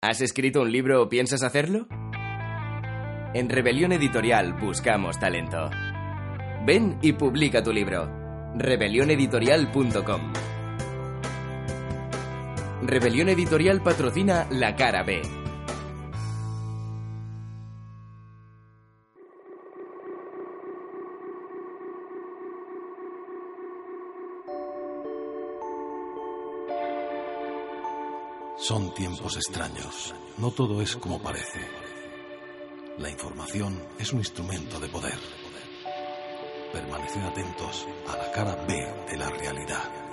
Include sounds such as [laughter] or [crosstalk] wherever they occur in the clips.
¿Has escrito un libro o piensas hacerlo? En Rebelión Editorial buscamos talento. Ven y publica tu libro. rebelioneditorial.com Rebelión Editorial patrocina La Cara B. Son tiempos extraños. No todo es como parece. La información es un instrumento de poder. Permaneced atentos a la cara B de la realidad.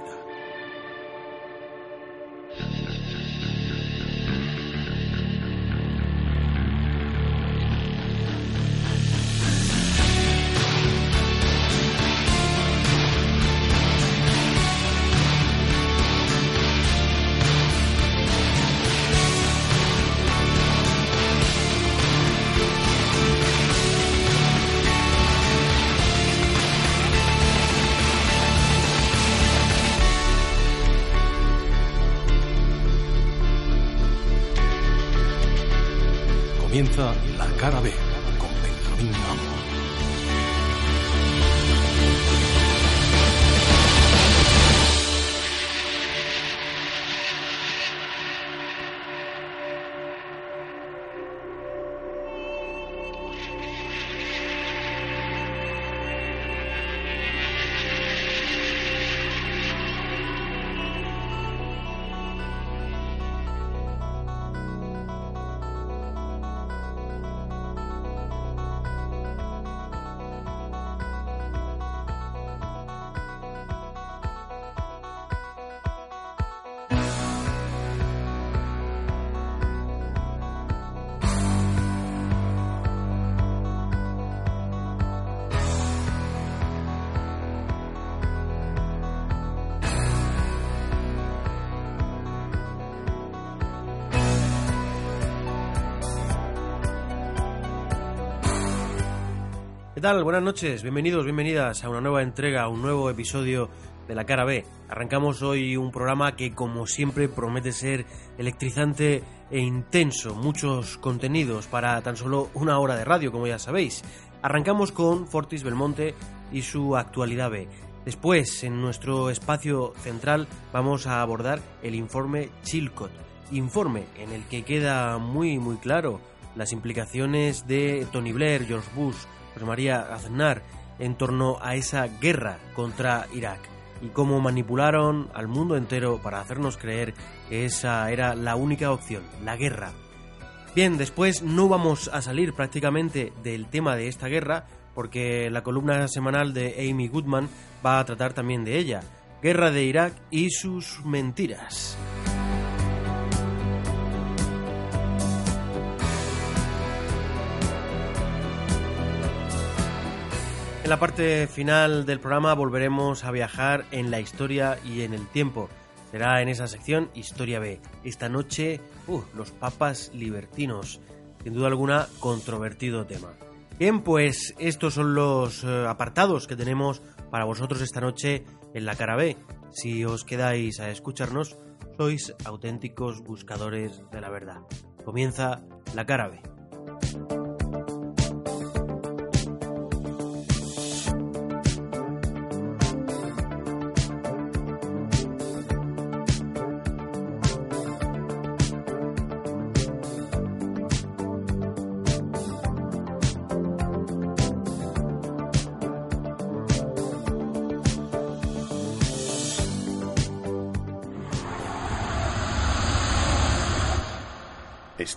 Tal? Buenas noches, bienvenidos, bienvenidas a una nueva entrega, a un nuevo episodio de La Cara B. Arrancamos hoy un programa que, como siempre, promete ser electrizante e intenso. Muchos contenidos para tan solo una hora de radio, como ya sabéis. Arrancamos con Fortis Belmonte y su actualidad B. Después, en nuestro espacio central, vamos a abordar el informe Chilcot. Informe en el que queda muy, muy claro las implicaciones de Tony Blair, George Bush, María Aznar en torno a esa guerra contra Irak y cómo manipularon al mundo entero para hacernos creer que esa era la única opción, la guerra. Bien, después no vamos a salir prácticamente del tema de esta guerra porque la columna semanal de Amy Goodman va a tratar también de ella, Guerra de Irak y sus mentiras. En la parte final del programa volveremos a viajar en la historia y en el tiempo. Será en esa sección Historia B. Esta noche, uh, los papas libertinos. Sin duda alguna, controvertido tema. Bien, pues estos son los eh, apartados que tenemos para vosotros esta noche en la cara B. Si os quedáis a escucharnos, sois auténticos buscadores de la verdad. Comienza la cara B.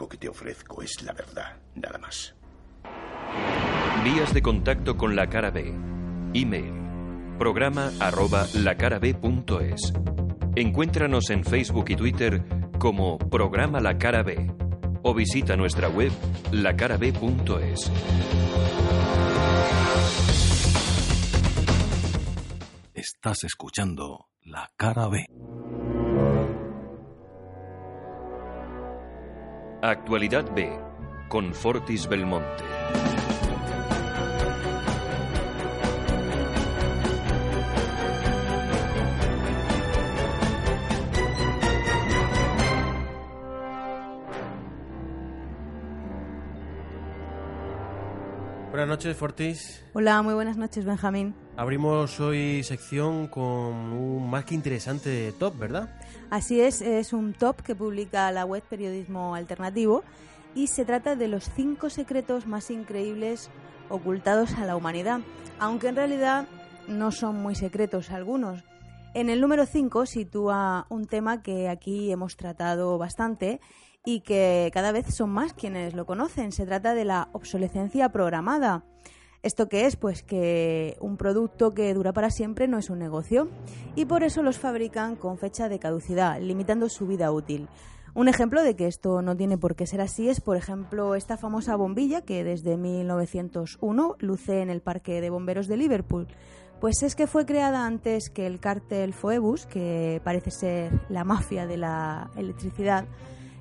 único que te ofrezco es la verdad, nada más. Vías de contacto con la cara B. Email. Programa arroba lacarab.es. Encuéntranos en Facebook y Twitter como Programa La Cara B o visita nuestra web lacarab.es. Estás escuchando La Cara B. Actualidad B con Fortis Belmonte. Buenas noches, Fortis. Hola, muy buenas noches, Benjamín. Abrimos hoy sección con un más que interesante top, ¿verdad? Así es, es un top que publica la web Periodismo Alternativo y se trata de los cinco secretos más increíbles ocultados a la humanidad, aunque en realidad no son muy secretos algunos. En el número 5 sitúa un tema que aquí hemos tratado bastante y que cada vez son más quienes lo conocen. Se trata de la obsolescencia programada. ¿Esto qué es? Pues que un producto que dura para siempre no es un negocio y por eso los fabrican con fecha de caducidad, limitando su vida útil. Un ejemplo de que esto no tiene por qué ser así es, por ejemplo, esta famosa bombilla que desde 1901 luce en el Parque de Bomberos de Liverpool. Pues es que fue creada antes que el cártel Phoebus, que parece ser la mafia de la electricidad,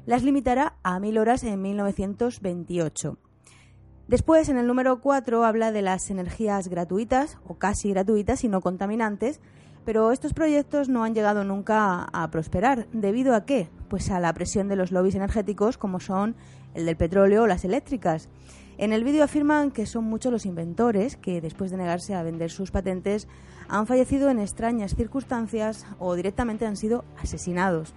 las limitará a mil horas en 1928. Después, en el número 4, habla de las energías gratuitas o casi gratuitas y no contaminantes, pero estos proyectos no han llegado nunca a, a, prosperar. ¿Debido a qué? Pues a la presión de los lobbies energéticos como son el del petróleo o las eléctricas. En el vídeo afirman que son muchos los inventores que, después de negarse a vender sus patentes, han fallecido en extrañas circunstancias o directamente han sido asesinados.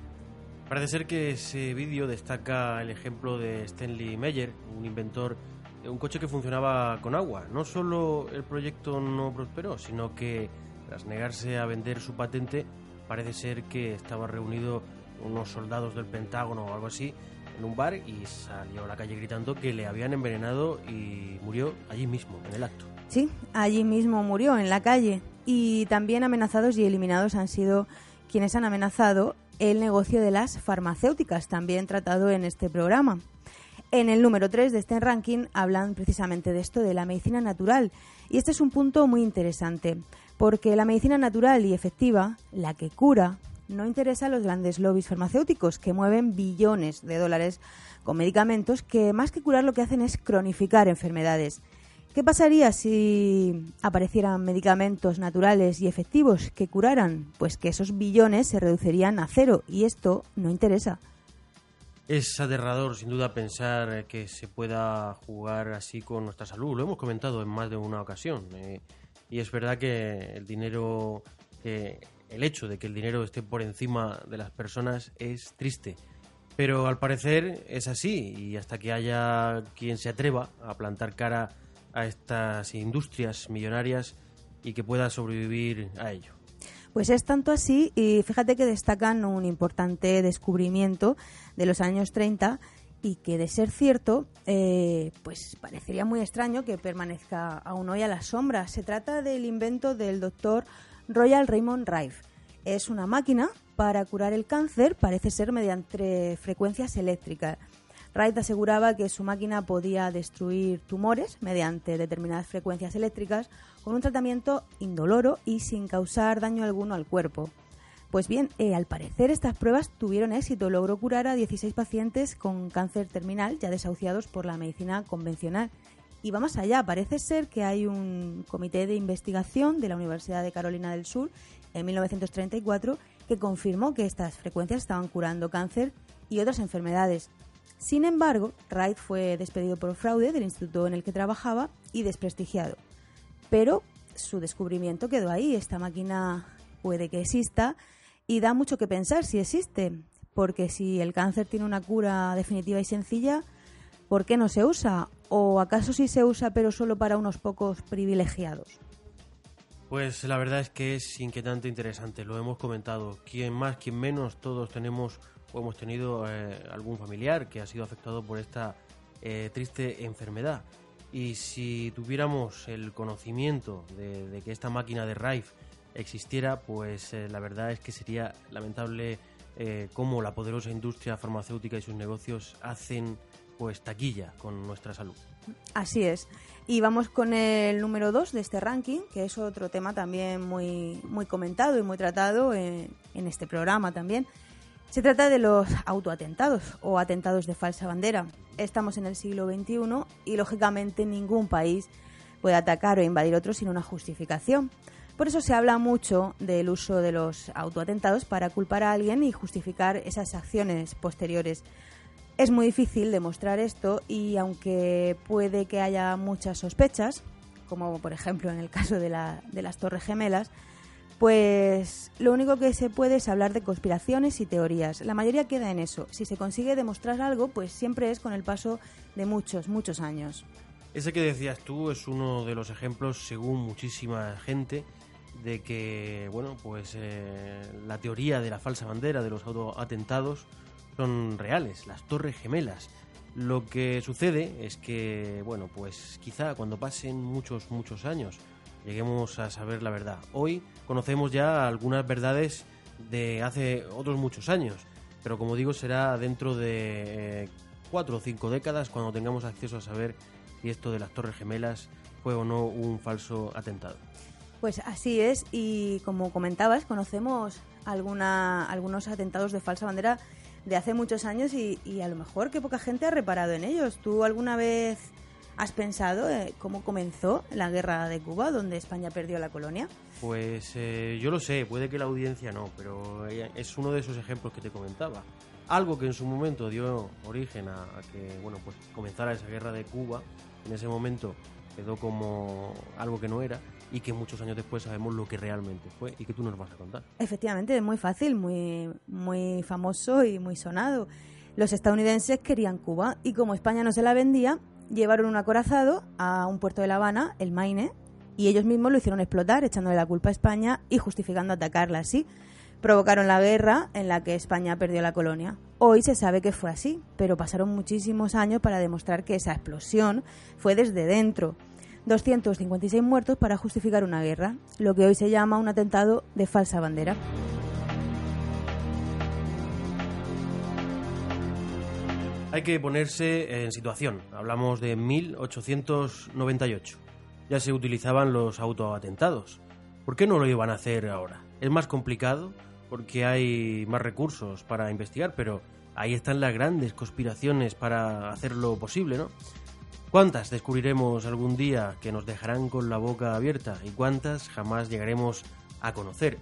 Parece ser que ese vídeo destaca el ejemplo de Stanley Meyer, un inventor un coche que funcionaba con agua. No solo el proyecto no prosperó, sino que tras negarse a vender su patente, parece ser que estaba reunido unos soldados del Pentágono o algo así en un bar y salió a la calle gritando que le habían envenenado y murió allí mismo, en el acto. Sí, allí mismo murió, en la calle. Y también amenazados y eliminados han sido quienes han amenazado el negocio de las farmacéuticas, también tratado en este programa. En el número 3 de este ranking hablan precisamente de esto, de la medicina natural. Y este es un punto muy interesante, porque la medicina natural y efectiva, la que cura, no interesa a los grandes lobbies farmacéuticos que mueven billones de dólares con medicamentos que más que curar lo que hacen es cronificar enfermedades. ¿Qué pasaría si aparecieran medicamentos naturales y efectivos que curaran? Pues que esos billones se reducirían a cero y esto no interesa. Es aterrador, sin duda, pensar que se pueda jugar así con nuestra salud. Lo hemos comentado en más de una ocasión. Eh, y es verdad que el dinero, el hecho de que el dinero esté por encima de las personas es triste. Pero al parecer es así y hasta que haya quien se atreva a plantar cara a estas industrias millonarias y que pueda sobrevivir a ello. Pues es tanto así y fíjate que destacan un importante descubrimiento de los años 30 y que de ser cierto, eh, pues parecería muy extraño que permanezca aún hoy a la sombra. Se trata del invento del doctor Royal Raymond Rife. Es una máquina para curar el cáncer, parece ser mediante frecuencias eléctricas. Wright aseguraba que su máquina podía destruir tumores mediante determinadas frecuencias eléctricas con un tratamiento indoloro y sin causar daño alguno al cuerpo. Pues bien, eh, al parecer estas pruebas tuvieron éxito. Logró curar a 16 pacientes con cáncer terminal ya desahuciados por la medicina convencional. Y va más allá, parece ser que hay un comité de investigación de la Universidad de Carolina del Sur en 1934 que confirmó que estas frecuencias estaban curando cáncer y otras enfermedades. Sin embargo, Wright fue despedido por fraude del instituto en el que trabajaba y desprestigiado. Pero su descubrimiento quedó ahí. Esta máquina puede que exista y da mucho que pensar si existe, porque si el cáncer tiene una cura definitiva y sencilla, ¿por qué no se usa? ¿O acaso sí se usa pero solo para unos pocos privilegiados? Pues la verdad es que es inquietante e interesante, lo hemos comentado. Quien más, quien menos, todos tenemos o hemos tenido eh, algún familiar que ha sido afectado por esta eh, triste enfermedad. Y si tuviéramos el conocimiento de, de que esta máquina de Rife existiera, pues eh, la verdad es que sería lamentable eh, cómo la poderosa industria farmacéutica y sus negocios hacen pues taquilla con nuestra salud. Así es. Y vamos con el número 2 de este ranking, que es otro tema también muy, muy comentado y muy tratado en, en este programa también. Se trata de los autoatentados o atentados de falsa bandera. Estamos en el siglo XXI y lógicamente ningún país puede atacar o invadir otro sin una justificación. Por eso se habla mucho del uso de los autoatentados para culpar a alguien y justificar esas acciones posteriores. Es muy difícil demostrar esto y aunque puede que haya muchas sospechas, como por ejemplo en el caso de, la, de las Torres Gemelas, pues lo único que se puede es hablar de conspiraciones y teorías. La mayoría queda en eso. Si se consigue demostrar algo, pues siempre es con el paso de muchos, muchos años. Ese que decías tú es uno de los ejemplos, según muchísima gente, de que, bueno, pues eh, la teoría de la falsa bandera, de los autoatentados, son reales, las torres gemelas. Lo que sucede es que, bueno, pues quizá cuando pasen muchos, muchos años lleguemos a saber la verdad. Hoy conocemos ya algunas verdades de hace otros muchos años, pero como digo será dentro de eh, cuatro o cinco décadas cuando tengamos acceso a saber si esto de las Torres Gemelas fue o no un falso atentado. Pues así es, y como comentabas, conocemos algunos atentados de falsa bandera de hace muchos años y, y, a lo mejor que poca gente ha reparado en ellos. ¿Tú alguna vez has pensado eh, cómo comenzó la guerra de Cuba, donde España perdió la colonia? Pues eh, yo lo sé, puede que la audiencia no, pero es uno de esos ejemplos que te comentaba. Algo que en su momento dio origen a, a que bueno pues comenzara esa guerra de Cuba, en ese momento quedó como algo que no era y que muchos años después sabemos lo que realmente fue y que tú nos vas a contar. Efectivamente, es muy fácil, muy, muy famoso y muy sonado. Los estadounidenses querían Cuba y como España no se la vendía, llevaron un acorazado a un puerto de La Habana, el Maine, y ellos mismos lo hicieron explotar, echándole la culpa a España y justificando atacarla así. Provocaron la guerra en la que España perdió la colonia. Hoy se sabe que fue así, pero pasaron muchísimos años para demostrar que esa explosión fue desde dentro 256 muertos para justificar una guerra, lo que hoy se llama un atentado de falsa bandera. Hay que ponerse en situación. Hablamos de 1898. Ya se utilizaban los autoatentados. ¿Por qué no lo iban a hacer ahora? Es más complicado porque hay más recursos para investigar, pero ahí están las grandes conspiraciones para hacerlo posible, ¿no? ¿Cuántas descubriremos algún día que nos dejarán con la boca abierta y cuántas jamás llegaremos a conocer?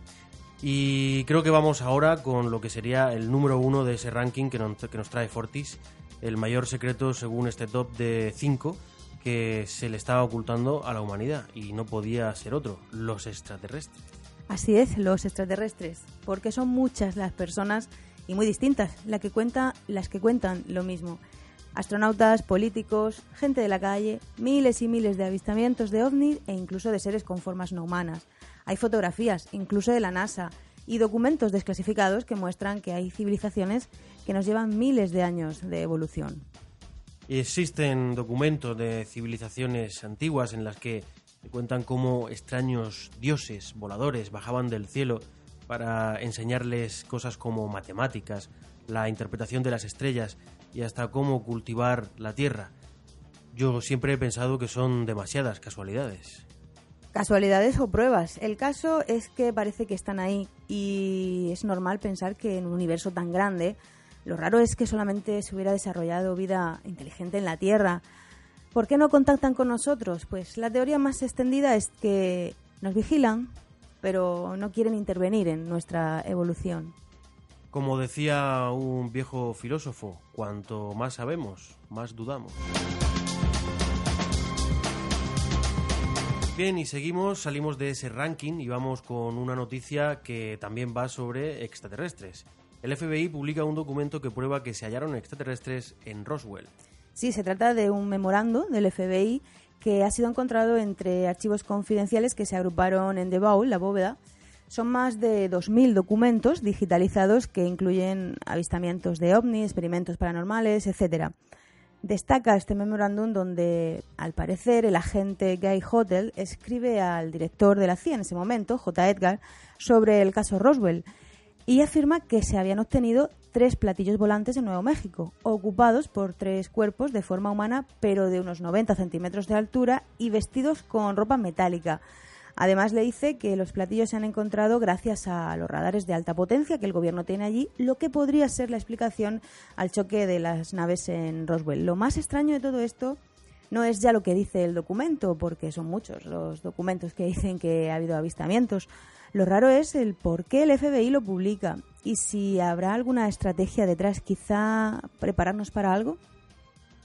Y creo que vamos ahora con lo que sería el número uno de ese ranking que nos, que nos trae Fortis, el mayor secreto según este top de 5 que se le estaba ocultando a la humanidad y no podía ser otro, los extraterrestres. Así es, los extraterrestres, porque son muchas las personas y muy distintas las que, cuenta, las que cuentan lo mismo astronautas, políticos, gente de la calle, miles y miles de avistamientos de ovnis e incluso de seres con formas no humanas. Hay fotografías, incluso de la NASA, y documentos desclasificados que muestran que hay civilizaciones que nos llevan miles de años de evolución. Existen documentos de civilizaciones antiguas en las que cuentan cómo extraños dioses voladores bajaban del cielo para enseñarles cosas como matemáticas, la interpretación de las estrellas y hasta cómo cultivar la tierra. Yo siempre he pensado que son demasiadas casualidades. Casualidades o pruebas. El caso es que parece que están ahí y es normal pensar que en un universo tan grande, lo raro es que solamente se hubiera desarrollado vida inteligente en la Tierra. ¿Por qué no contactan con nosotros? Pues la teoría más extendida es que nos vigilan, pero no quieren intervenir en nuestra evolución. Como decía un viejo filósofo, cuanto más sabemos, más dudamos. Bien, y seguimos, salimos de ese ranking y vamos con una noticia que también va sobre extraterrestres. El FBI publica un documento que prueba que se hallaron extraterrestres en Roswell. Sí, se trata de un memorando del FBI que ha sido encontrado entre archivos confidenciales que se agruparon en The Bowl, la bóveda, son más de 2.000 documentos digitalizados que incluyen avistamientos de ovnis, experimentos paranormales, etc. Destaca este memorándum donde, al parecer, el agente Guy Hotel escribe al director de la CIA en ese momento, J. Edgar, sobre el caso Roswell. y afirma que se habían obtenido tres platillos volantes en Nuevo México, ocupados por tres cuerpos de forma humana, pero de unos 90 centímetros de altura y vestidos con ropa metálica. Además le dice que los platillos se han encontrado gracias a los radares de alta potencia que el gobierno tiene allí, lo que podría ser la explicación al choque de las naves en Roswell. Lo más extraño de todo esto no es ya lo que dice el documento, porque son muchos los documentos que dicen que ha habido avistamientos. Lo raro es el por qué el FBI lo publica y si habrá alguna estrategia detrás, quizá prepararnos para algo.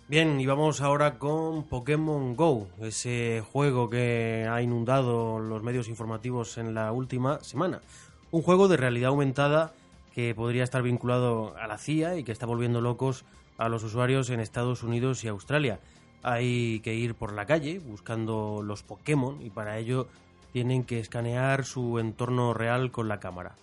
Bien, y vamos ahora con Pokémon Go, ese juego que ha inundado los medios informativos en la última semana. Un juego de realidad aumentada que podría estar vinculado a la CIA y que está volviendo locos a los usuarios en Estados Unidos y Australia. Hay que ir por la calle buscando los Pokémon y para ello tienen que escanear su entorno real con la cámara.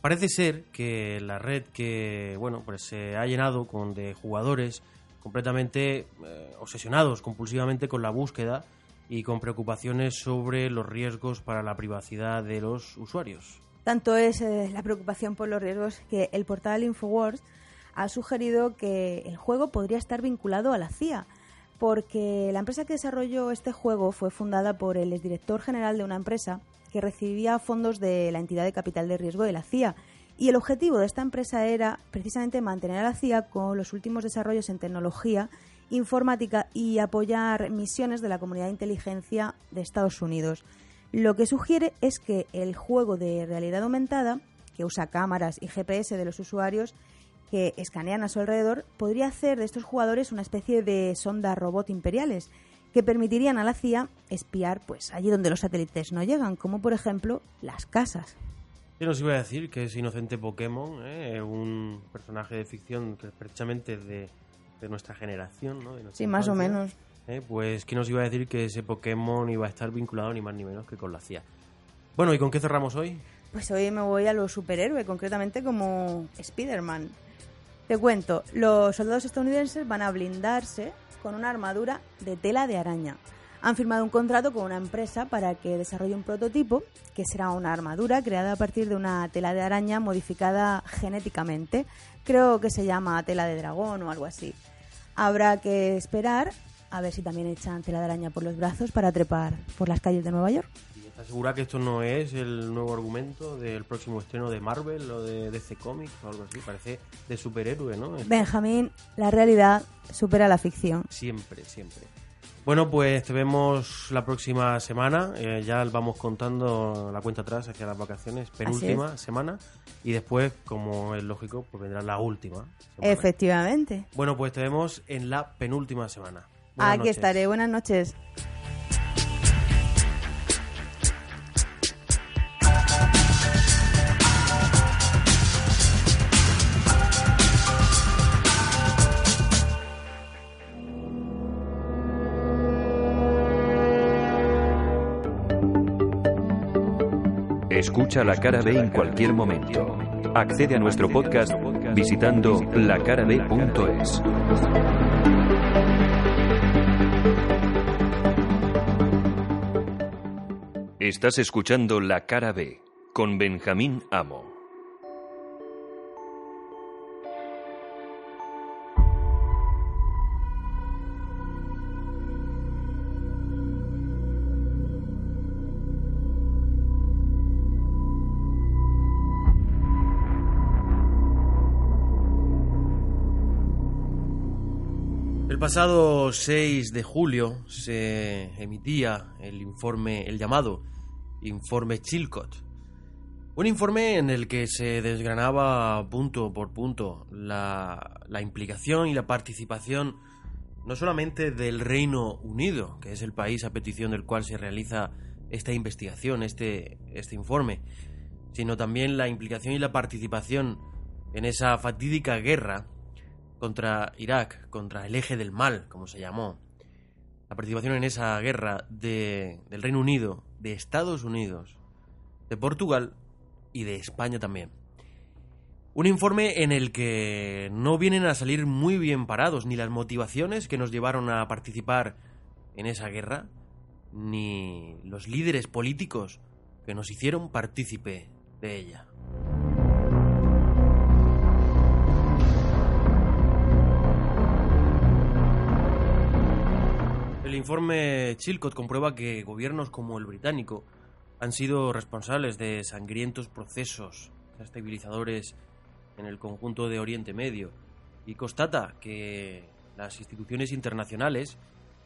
Parece ser que la red que bueno pues se ha llenado con de jugadores completamente eh, obsesionados compulsivamente con la búsqueda y con preocupaciones sobre los riesgos para la privacidad de los usuarios. Tanto es eh, la preocupación por los riesgos que el portal Infowars ha sugerido que el juego podría estar vinculado a la CIA, porque la empresa que desarrolló este juego fue fundada por el exdirector general de una empresa que recibía fondos de la entidad de capital de riesgo de la CIA y el objetivo de esta empresa era precisamente mantener a la CIA con los últimos desarrollos en tecnología, informática y apoyar misiones de la comunidad de inteligencia de Estados Unidos. Lo que sugiere es que el juego de realidad aumentada, que usa cámaras y GPS de los usuarios que escanean a su alrededor, podría hacer de estos jugadores una especie de sonda robot imperiales que permitirían a la CIA espiar pues allí donde los satélites no llegan, como por ejemplo las casas. Yo nos iba a decir que es Inocente Pokémon, ¿eh? un personaje de ficción que es precisamente de, de nuestra generación, ¿no? sí, más o menos. ¿eh? Pues ¿quién nos iba a decir que ese Pokémon iba a estar vinculado ni más ni menos que con la CIA? Bueno, ¿y con qué cerramos hoy? Pues hoy me voy a los superhéroes, concretamente como Spider-Man. Te cuento, los soldados estadounidenses van a blindarse con una armadura de tela de araña han firmado un contrato con una empresa para que desarrolle un prototipo que será una armadura creada a partir de una tela de araña modificada genéticamente. Creo que se llama tela de dragón o algo así. Habrá que esperar a ver si también echan tela de araña por los brazos para trepar por las calles de Nueva York. ¿Estás segura que esto no es el nuevo argumento del próximo estreno de Marvel o de DC Comics o algo así? Parece de superhéroe, ¿no? Benjamín, la realidad supera la ficción. Siempre, siempre. Bueno, pues te vemos la próxima semana. Eh, ya vamos contando la cuenta atrás hacia las vacaciones, penúltima semana. Y después, como es lógico, pues vendrá la última. Efectivamente. Bueno, pues te vemos en la penúltima semana. Aquí estaré. Buenas noches. Escucha la cara B en cualquier momento. Accede a nuestro podcast visitando lacarab.es. Estás escuchando La Cara B con Benjamín Amo. Pasado 6 de julio se emitía el informe, el llamado informe Chilcot. Un informe en el que se desgranaba punto por punto la, la implicación y la participación no solamente del Reino Unido, que es el país a petición del cual se realiza esta investigación, este, este informe, sino también la implicación y la participación en esa fatídica guerra contra Irak, contra el eje del mal, como se llamó. La participación en esa guerra de, del Reino Unido, de Estados Unidos, de Portugal y de España también. Un informe en el que no vienen a salir muy bien parados ni las motivaciones que nos llevaron a participar en esa guerra, ni los líderes políticos que nos hicieron partícipe de ella. El informe Chilcot comprueba que gobiernos como el británico han sido responsables de sangrientos procesos estabilizadores en el conjunto de Oriente Medio y constata que las instituciones internacionales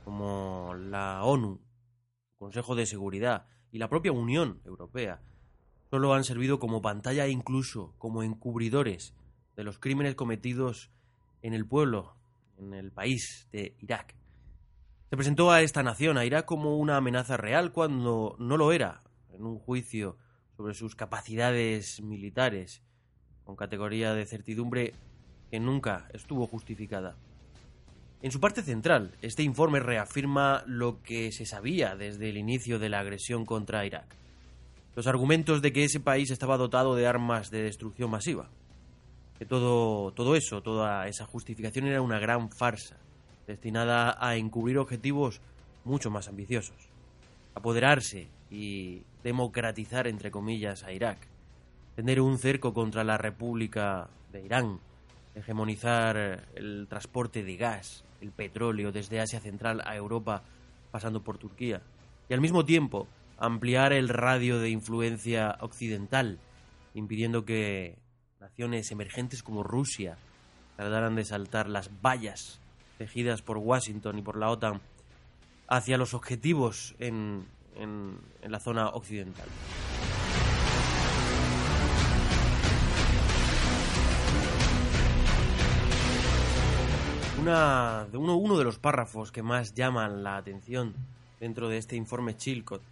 como la ONU, el Consejo de Seguridad y la propia Unión Europea solo han servido como pantalla e incluso como encubridores de los crímenes cometidos en el pueblo, en el país de Irak. Se presentó a esta nación, a Irak, como una amenaza real cuando no lo era, en un juicio sobre sus capacidades militares, con categoría de certidumbre que nunca estuvo justificada. En su parte central, este informe reafirma lo que se sabía desde el inicio de la agresión contra Irak. Los argumentos de que ese país estaba dotado de armas de destrucción masiva. Que todo, todo eso, toda esa justificación era una gran farsa, destinada a encubrir objetivos mucho más ambiciosos. Apoderarse y democratizar, entre comillas, a Irak. Tener un cerco contra la República de Irán. Hegemonizar el transporte de gas, el petróleo desde Asia Central a Europa, pasando por Turquía. Y al mismo tiempo ampliar el radio de influencia occidental, impidiendo que naciones emergentes como Rusia trataran de saltar las vallas tejidas por Washington y por la OTAN hacia los objetivos en, en, la zona occidental. Una, uno, uno de los párrafos que más llaman la atención dentro de este informe Chilcot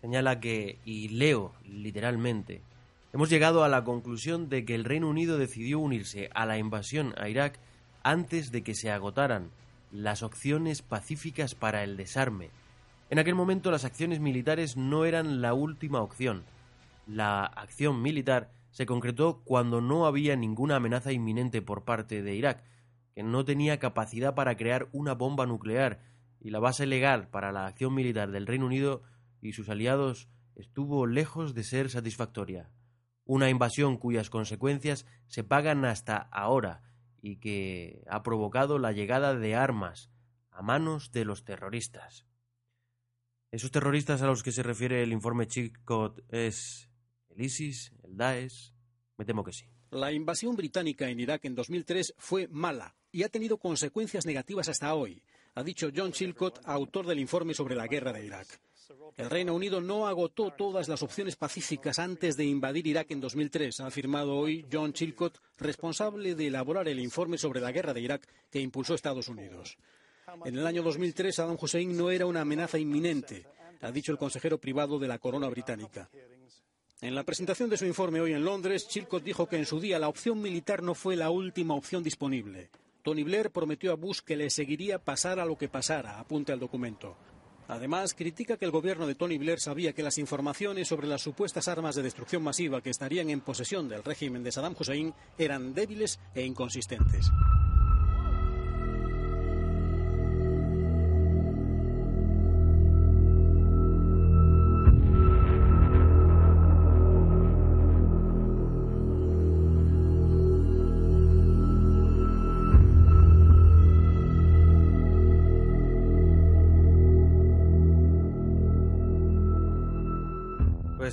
señala que, y leo literalmente, hemos llegado a la conclusión de que el Reino Unido decidió unirse a la invasión a Irak antes de que se agotaran las opciones pacíficas para el desarme en aquel momento las acciones militares no eran la última opción. La acción militar se concretó cuando no había ninguna amenaza inminente por parte de Irak, que no tenía capacidad para crear una bomba nuclear, y la base legal para la acción militar del Reino Unido y sus aliados estuvo lejos de ser satisfactoria. Una invasión cuyas consecuencias se pagan hasta ahora y que ha provocado la llegada de armas a manos de los terroristas. Esos terroristas a los que se refiere el informe Chilcot es el ISIS, el Daesh. Me temo que sí. La invasión británica en Irak en 2003 fue mala y ha tenido consecuencias negativas hasta hoy, ha dicho John Chilcot, autor del informe sobre la guerra de Irak. El Reino Unido no agotó todas las opciones pacíficas antes de invadir Irak en 2003, ha afirmado hoy John Chilcot, responsable de elaborar el informe sobre la guerra de Irak que impulsó Estados Unidos. En el año 2003, Saddam Hussein no era una amenaza inminente, ha dicho el consejero privado de la corona británica. En la presentación de su informe hoy en Londres, Chilcot dijo que en su día la opción militar no fue la última opción disponible. Tony Blair prometió a Bush que le seguiría pasar a lo que pasara, apunta el documento. Además, critica que el gobierno de Tony Blair sabía que las informaciones sobre las supuestas armas de destrucción masiva que estarían en posesión del régimen de Saddam Hussein eran débiles e inconsistentes.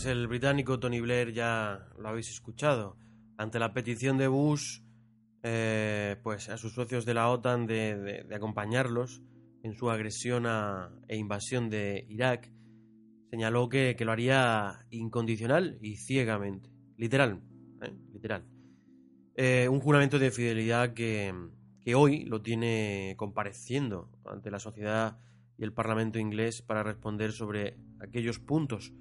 El británico Tony Blair ya lo habéis escuchado. Ante la petición de Bush, eh, pues a sus socios de la OTAN de, acompañarlos en su agresión e invasión de Irak, señaló que, lo haría incondicional y ciegamente. Literal, ¿eh? literal. Eh, un juramento de fidelidad que hoy lo tiene compareciendo ante la sociedad y el Parlamento inglés para responder sobre aquellos puntos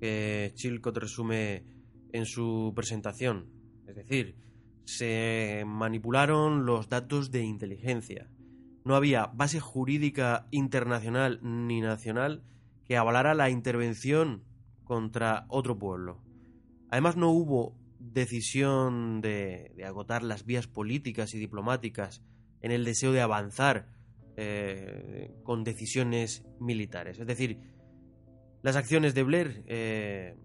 que Chilcot resume en su presentación. Es decir, se manipularon los datos de inteligencia. No había base jurídica internacional ni nacional que avalara la intervención contra otro pueblo. Además no hubo decisión de, agotar las vías políticas y diplomáticas en el deseo de avanzar eh, con decisiones militares. Es decir, las acciones de Blair, eh,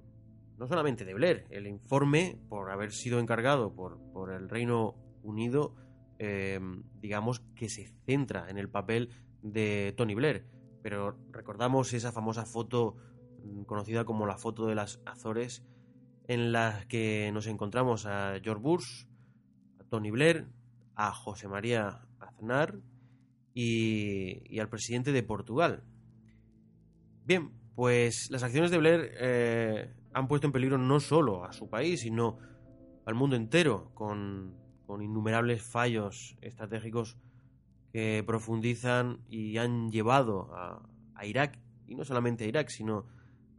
no solamente de Blair, el informe, por haber sido encargado por, por el Reino Unido, eh, digamos que se centra en el papel de Tony Blair. pero recordamos esa famosa foto mm, conocida como la foto de las Azores, en la que nos encontramos a George Bush, a Tony Blair, a José María Aznar y, al presidente de Portugal. Bien, pues las acciones de Blair eh, han puesto en peligro no solo a su país, sino al mundo entero, con, innumerables fallos estratégicos que profundizan y han llevado a, a Irak, y no solamente a Irak, sino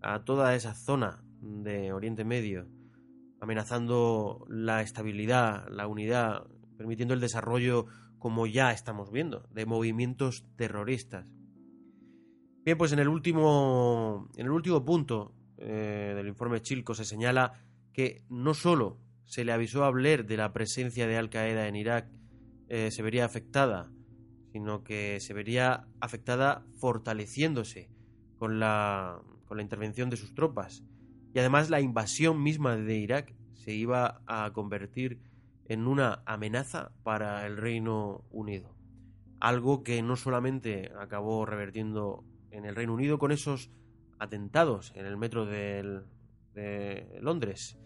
a toda esa zona de Oriente Medio, amenazando la estabilidad, la unidad, permitiendo el desarrollo, como ya estamos viendo, de movimientos terroristas. Bien, pues en el último, en el último punto eh, del informe Chilco se señala que no solo se le avisó a Blair de la presencia de Al Qaeda en Irak eh, se vería afectada, sino que se vería afectada fortaleciéndose con la, con la intervención de sus tropas. Y además la invasión misma de Irak se iba a convertir en una amenaza para el Reino Unido. Algo que no solamente acabó revertiendo en el Reino Unido con esos atentados en el metro de Londres,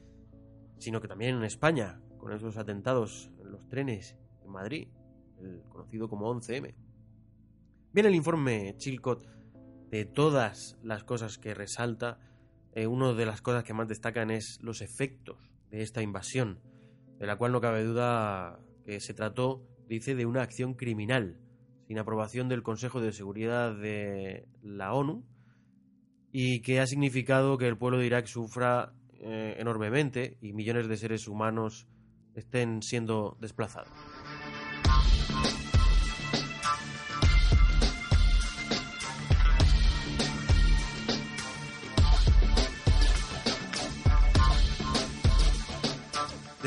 sino que también en España, con esos atentados en los trenes en Madrid, el conocido como 11M. Viene el informe Chilcot de todas las cosas que resalta, eh, una de las cosas que más destacan es los efectos de esta invasión, de la cual no cabe duda que se trató, dice, de una acción criminal, sin aprobación del Consejo de Seguridad de la ONU, y que ha significado que el pueblo de Irak sufra eh, enormemente y millones de seres humanos estén siendo desplazados.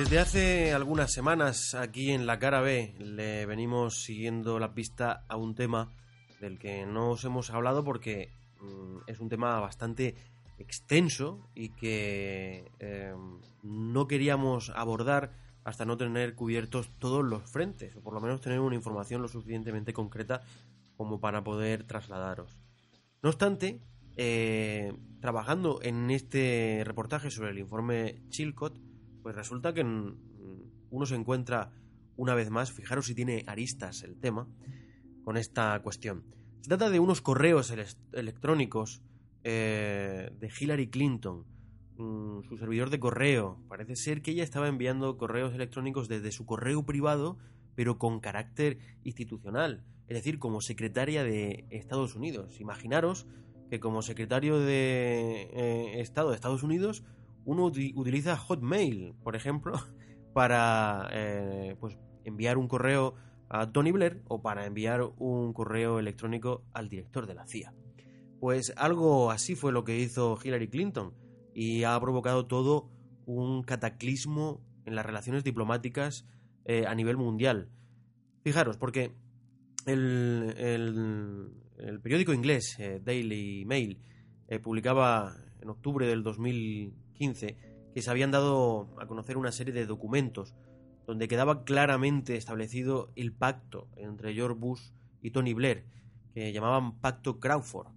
Desde hace algunas semanas aquí en la cara B le venimos siguiendo la pista a un tema del que no os hemos hablado porque mm, es un tema bastante extenso y que eh, no queríamos abordar hasta no tener cubiertos todos los frentes, o por lo menos tener una información lo suficientemente concreta como para poder trasladaros. No obstante, eh, trabajando en este reportaje sobre el informe Chilcot, pues resulta que uno se encuentra una vez más, fijaros si tiene aristas el tema, con esta cuestión. Se trata de unos correos electrónicos eh, de Hillary Clinton, mm, su servidor de correo. Parece ser que ella estaba enviando correos electrónicos desde su correo privado, pero con carácter institucional, es decir, como secretaria de Estados Unidos. Imaginaros que como secretario de eh, Estado de Estados Unidos uno utiliza Hotmail, por ejemplo, [laughs] para eh, pues, enviar un correo a Tony Blair o para enviar un correo electrónico al director de la CIA. Pues algo así fue lo que hizo Hillary Clinton y ha provocado todo un cataclismo en las relaciones diplomáticas eh, a nivel mundial. Fijaros, porque el, periódico inglés eh, Daily Mail publicaba en octubre del 2000 que se habían dado a conocer una serie de documentos donde quedaba claramente establecido el pacto entre George Bush y Tony Blair, que llamaban Pacto Crawford.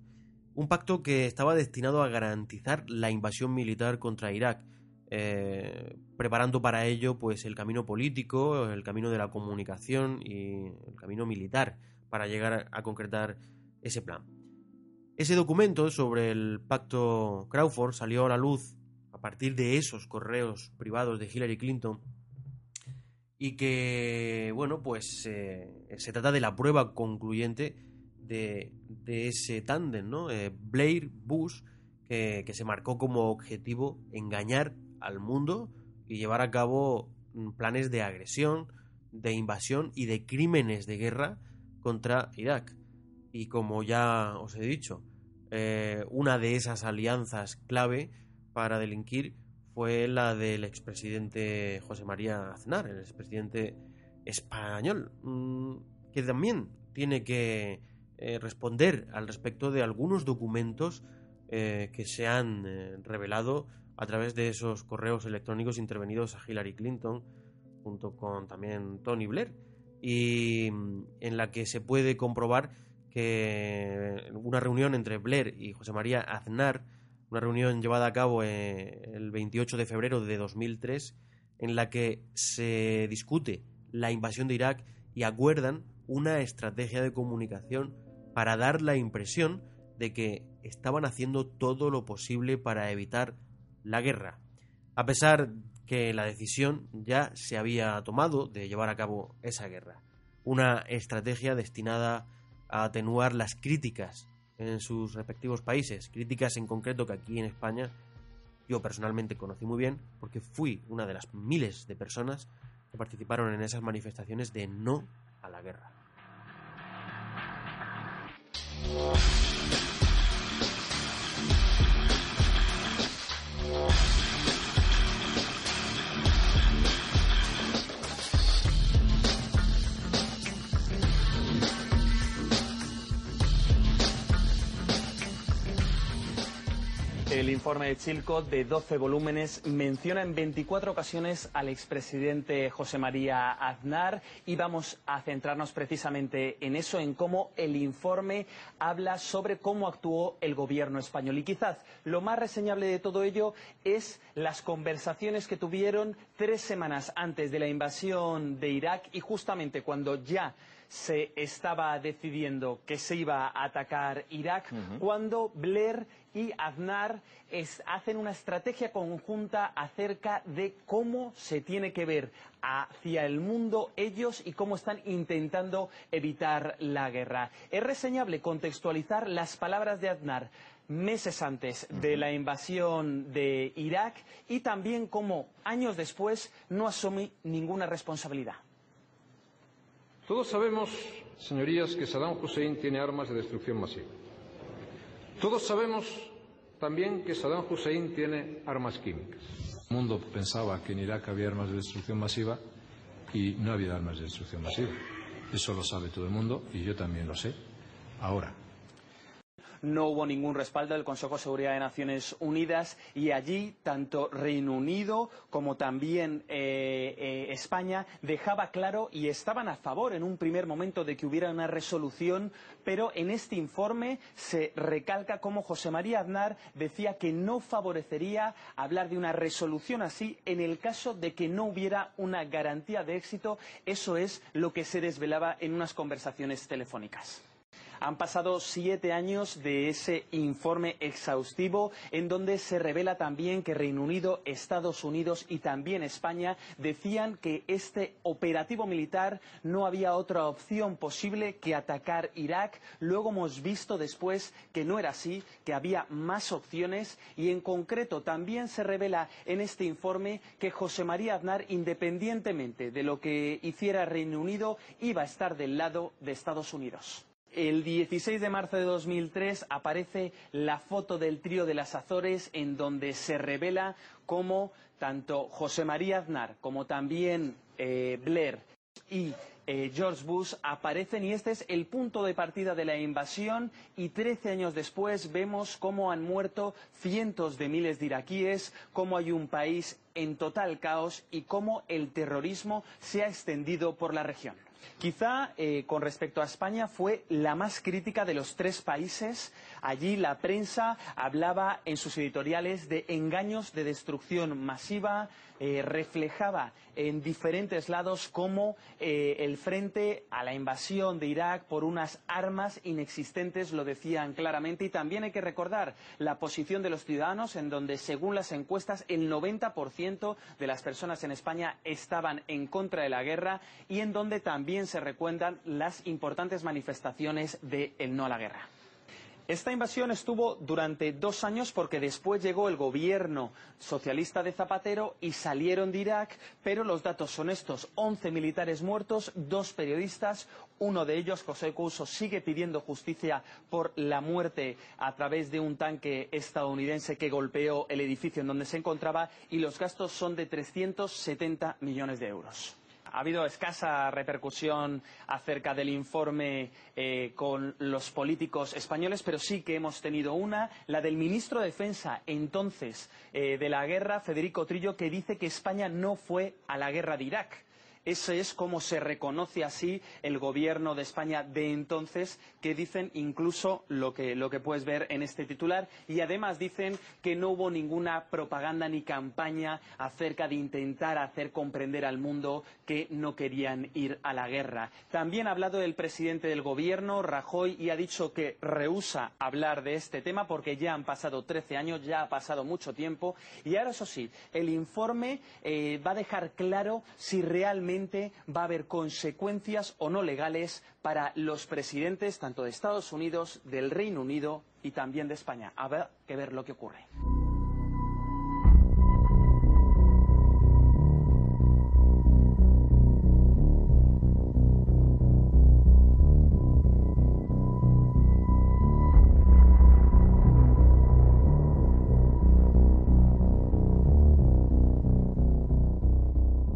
Un pacto que estaba destinado a garantizar la invasión militar contra Irak, eh, preparando para ello pues el camino político, el camino de la comunicación y el camino militar para llegar a concretar ese plan. Ese documento sobre el pacto Crawford salió a la luz partir de esos correos privados de Hillary Clinton y que, bueno, pues eh, se trata de la prueba concluyente de, ese tándem, ¿no? Eh, Blair Bush, que, se marcó como objetivo engañar al mundo y llevar a cabo mm, planes de agresión, de invasión y de crímenes de guerra contra Irak. Y como ya os he dicho, eh, una de esas alianzas clave para delinquir fue la del expresidente José María Aznar, el expresidente español, mm, que también tiene que eh, responder al respecto de algunos documentos eh, que se han eh, revelado a través de esos correos electrónicos intervenidos a Hillary Clinton junto con también Tony Blair. Y mm, en la que se puede comprobar que una reunión entre Blair y José María Aznar, una reunión llevada a cabo eh, el 28 de febrero de 2003, en la que se discute la invasión de Irak y acuerdan una estrategia de comunicación para dar la impresión de que estaban haciendo todo lo posible para evitar la guerra. A pesar que la decisión ya se había tomado de llevar a cabo esa guerra. Una estrategia destinada a atenuar las críticas en sus respectivos países, críticas en concreto que aquí en España yo personalmente conocí muy bien porque fui una de las miles de personas que participaron en esas manifestaciones de no a la guerra. El informe de Chilcot, de 12 volúmenes, menciona en 24 ocasiones al expresidente José María Aznar y vamos a centrarnos precisamente en eso, en cómo el informe habla sobre cómo actuó el gobierno español. Y quizás lo más reseñable de todo ello es las conversaciones que tuvieron tres semanas antes de la invasión de Irak y justamente cuando ya se estaba decidiendo que se iba a atacar Irak, cuando Blair y Aznar hacen una estrategia conjunta acerca de cómo se tiene que ver hacia el mundo ellos y cómo están intentando evitar la guerra. Es reseñable contextualizar las palabras de Aznar meses antes de la invasión de Irak y también cómo años después no asume ninguna responsabilidad. Todos sabemos, señorías, que Saddam Hussein tiene armas de destrucción masiva. Todos sabemos también que Saddam Hussein tiene armas químicas. El mundo pensaba que en Irak había armas de destrucción masiva y no había armas de destrucción masiva. Eso lo sabe todo el mundo y yo también lo sé. Ahora, no hubo ningún respaldo del Consejo de Seguridad de Naciones Unidas y allí tanto Reino Unido como también eh, eh, España dejaba claro y estaban a favor en un primer momento de que hubiera una resolución, pero en este informe se recalca cómo José María Aznar decía que no favorecería hablar de una resolución así en el caso de que no hubiera una garantía de éxito. Eso es lo que se desvelaba en unas conversaciones telefónicas. Han pasado siete años de ese informe exhaustivo en donde se revela también que Reino Unido, Estados Unidos y también España decían que este operativo militar no había otra opción posible que atacar Irak. Luego hemos visto después que no era así, que había más opciones y en concreto también se revela en este informe que José María Aznar, independientemente de lo que hiciera Reino Unido, iba a estar del lado de Estados Unidos. El 16 de marzo de 2003 aparece la foto del trío de las Azores en donde se revela cómo tanto José María Aznar como también eh, Blair y eh, George Bush aparecen y este es el punto de partida de la invasión y 13 años después vemos cómo han muerto cientos de miles de iraquíes, cómo hay un país en total caos y cómo el terrorismo se ha extendido por la región. Quizá eh, con respecto a España fue la más crítica de los tres países. Allí la prensa hablaba en sus editoriales de engaños de destrucción masiva, eh, reflejaba en diferentes lados cómo eh, el frente a la invasión de Irak por unas armas inexistentes lo decían claramente y también hay que recordar la posición de los ciudadanos en donde según las encuestas el 90% de las personas en España estaban en contra de la guerra y en donde también se recuentan las importantes manifestaciones de el no a la guerra. Esta invasión estuvo durante dos años porque después llegó el gobierno socialista de Zapatero y salieron de Irak, pero los datos son estos. Once militares muertos, dos periodistas, uno de ellos, José Couso, sigue pidiendo justicia por la muerte a través de un tanque estadounidense que golpeó el edificio en donde se encontraba y los gastos son de 370 millones de euros. Ha habido escasa repercusión acerca del informe eh, con los políticos españoles, pero sí que hemos tenido una, la del ministro de Defensa entonces eh, de la guerra, Federico Trillo, que dice que España no fue a la guerra de Irak. Ese es como se reconoce así el gobierno de España de entonces, que dicen incluso lo que, lo que puedes ver en este titular. Y además dicen que no hubo ninguna propaganda ni campaña acerca de intentar hacer comprender al mundo que no querían ir a la guerra. También ha hablado el presidente del gobierno, Rajoy, y ha dicho que rehúsa hablar de este tema porque ya han pasado 13 años, ya ha pasado mucho tiempo. Y ahora, eso sí, el informe eh, va a dejar claro si realmente va a haber consecuencias o no legales para los presidentes tanto de Estados Unidos, del Reino Unido y también de España. Habrá que ver lo que ocurre.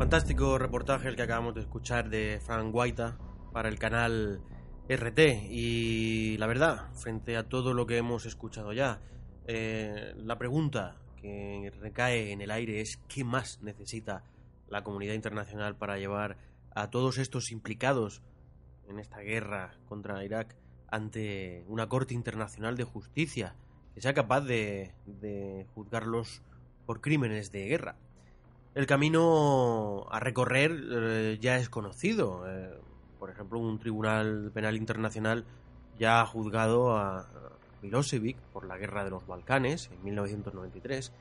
Fantástico reportaje el que acabamos de escuchar de Frank Guaita para el canal RT y la verdad, frente a todo lo que hemos escuchado ya, eh, la pregunta que recae en el aire es ¿qué más necesita la comunidad internacional para llevar a todos estos implicados en esta guerra contra Irak ante una corte internacional de justicia que sea capaz de, de juzgarlos por crímenes de guerra? El camino a recorrer eh, ya es conocido. Eh, por ejemplo, un tribunal penal internacional ya ha juzgado a Milosevic por la guerra de los Balcanes en 1993,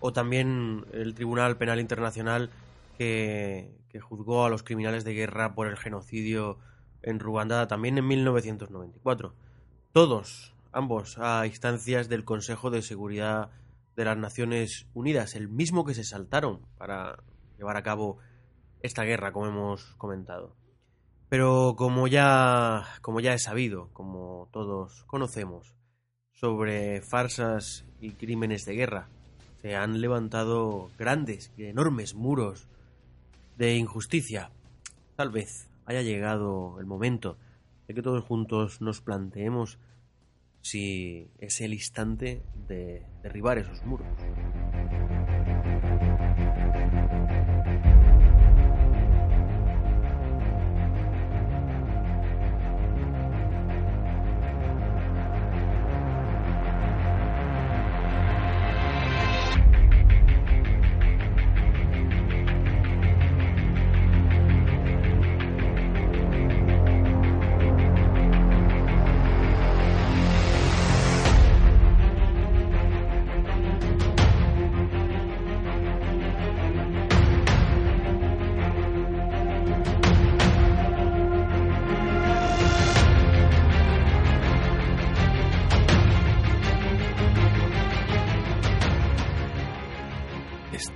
o también el Tribunal Penal Internacional que, que juzgó a los criminales de guerra por el genocidio en Ruanda también en 1994. Todos, ambos, a instancias del Consejo de Seguridad de las Naciones Unidas, el mismo que se saltaron para llevar a cabo esta guerra, como hemos comentado. Pero como ya, como ya he sabido, como todos conocemos, sobre farsas y crímenes de guerra, se han levantado grandes y enormes muros de injusticia. Tal vez haya llegado el momento de que todos juntos nos planteemos si es el instante de derribar esos muros.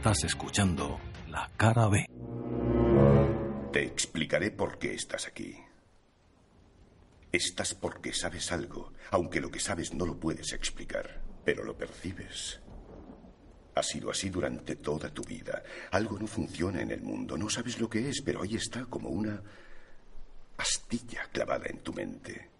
Estás escuchando La Cara B. Te explicaré por qué estás aquí. Estás porque sabes algo, aunque lo que sabes no lo puedes explicar, pero lo percibes. Ha sido así durante toda tu vida. Algo no funciona en el mundo, no sabes lo que es, pero ahí está como una astilla clavada en tu mente.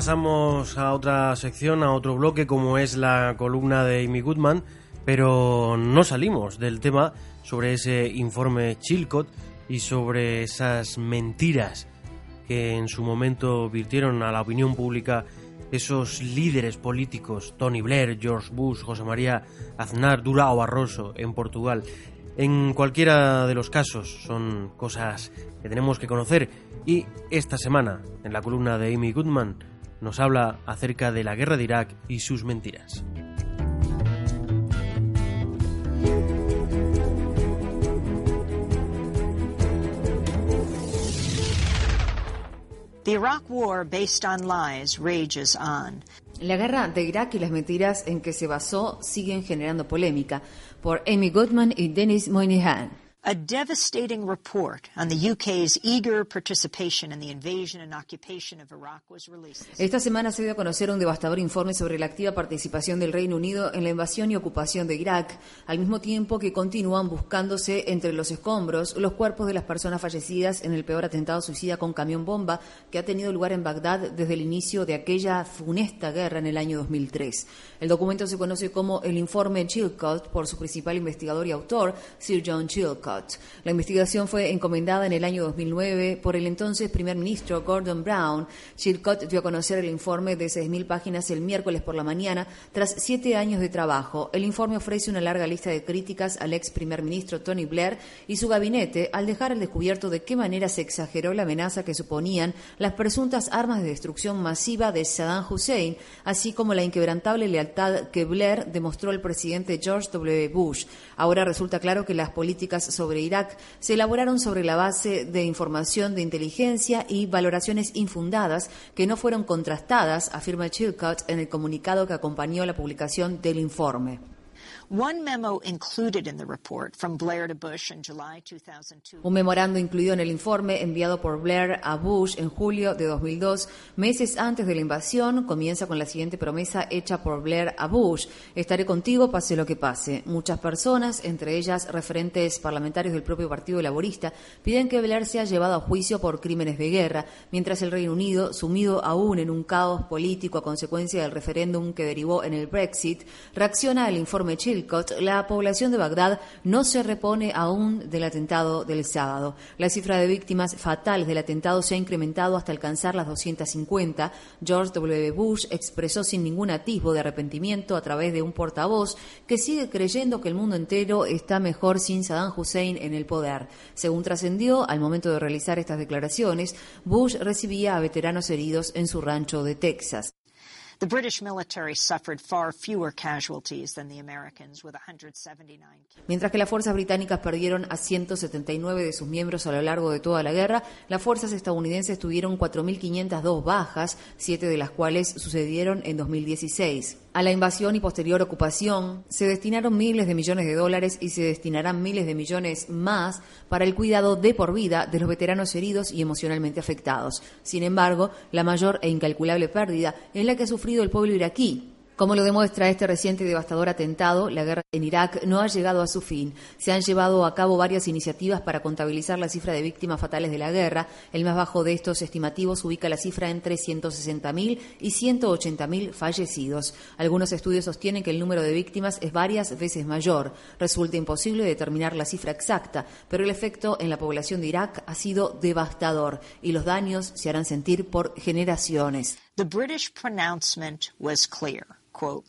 Pasamos a otra sección, a otro bloque, como es la columna de Amy Goodman, pero no salimos del tema sobre ese informe Chilcot y sobre esas mentiras que en su momento virtieron a la opinión pública esos líderes políticos, Tony Blair, George Bush, José María Aznar, Durao Barroso en Portugal. En cualquiera de los casos son cosas que tenemos que conocer y esta semana, en la columna de Amy Goodman, nos habla acerca de la guerra de Irak y sus mentiras. La guerra de Irak y las mentiras en que se basó siguen generando polémica. Por Amy Goodman y Dennis Moynihan. A devastating report on the UK's eager participation in the invasion and occupation of Iraq was released. Esta semana se dio a conocer un devastador informe sobre la activa participación del Reino Unido en la invasión y ocupación de Irak, al mismo tiempo que continúan buscándose entre los escombros los cuerpos de las personas fallecidas en el peor atentado suicida con camión bomba que ha tenido lugar en Bagdad desde el inicio de aquella funesta guerra en el año 2003. El documento se conoce como el informe Chilcot por su principal investigador y autor, Sir John Chilcot. La investigación fue encomendada en el año 2009 por el entonces primer ministro Gordon Brown. Chilcot dio a conocer el informe de 6.000 páginas el miércoles por la mañana tras siete años de trabajo. El informe ofrece una larga lista de críticas al ex primer ministro Tony Blair y su gabinete al dejar al descubierto de qué manera se exageró la amenaza que suponían las presuntas armas de destrucción masiva de Saddam Hussein, así como la inquebrantable lealtad que Blair demostró al presidente George W. Bush. Ahora resulta claro que las políticas sobre Irak se elaboraron sobre la base de información de inteligencia y valoraciones infundadas que no fueron contrastadas, afirma Chilcott en el comunicado que acompañó la publicación del informe. Un memorando incluido en el informe enviado por Blair a Bush en julio de 2002, meses antes de la invasión, comienza con la siguiente promesa hecha por Blair a Bush: estaré contigo pase lo que pase. Muchas personas, entre ellas referentes parlamentarios del propio Partido Laborista, piden que Blair sea llevado a juicio por crímenes de guerra, mientras el Reino Unido, sumido aún en un caos político a consecuencia del referéndum que derivó en el Brexit, reacciona al informe La población de Bagdad no se repone aún del atentado del sábado. La cifra de víctimas fatales del atentado se ha incrementado hasta alcanzar las 250. George W. Bush expresó sin ningún atisbo de arrepentimiento a través de un portavoz que sigue creyendo que el mundo entero está mejor sin Saddam Hussein en el poder. Según trascendió, al momento de realizar estas declaraciones, Bush recibía a veteranos heridos en su rancho de Texas. The British military suffered far fewer casualties than the Americans, with 179 Mientras que las fuerzas británicas perdieron a 179 de sus miembros a lo largo de toda la guerra, las fuerzas estadounidenses tuvieron 4.502 bajas, siete de las cuales sucedieron en 2016. A la invasión y posterior ocupación se destinaron miles de millones de dólares y se destinarán miles de millones más para el cuidado de por vida de los veteranos heridos y emocionalmente afectados. Sin embargo, la mayor e incalculable pérdida es la que ha el pueblo iraquí, como lo demuestra este reciente devastador atentado, la guerra en Irak no ha llegado a su fin. Se han llevado a cabo varias iniciativas para contabilizar la cifra de víctimas fatales de la guerra. El más bajo de estos estimativos ubica la cifra entre 160.000 y 180.000 fallecidos. Algunos estudios sostienen que el número de víctimas es varias veces mayor. Resulta imposible determinar la cifra exacta, pero el efecto en la población de Irak ha sido devastador y los daños se harán sentir por generaciones. The British pronouncement was clear. quote,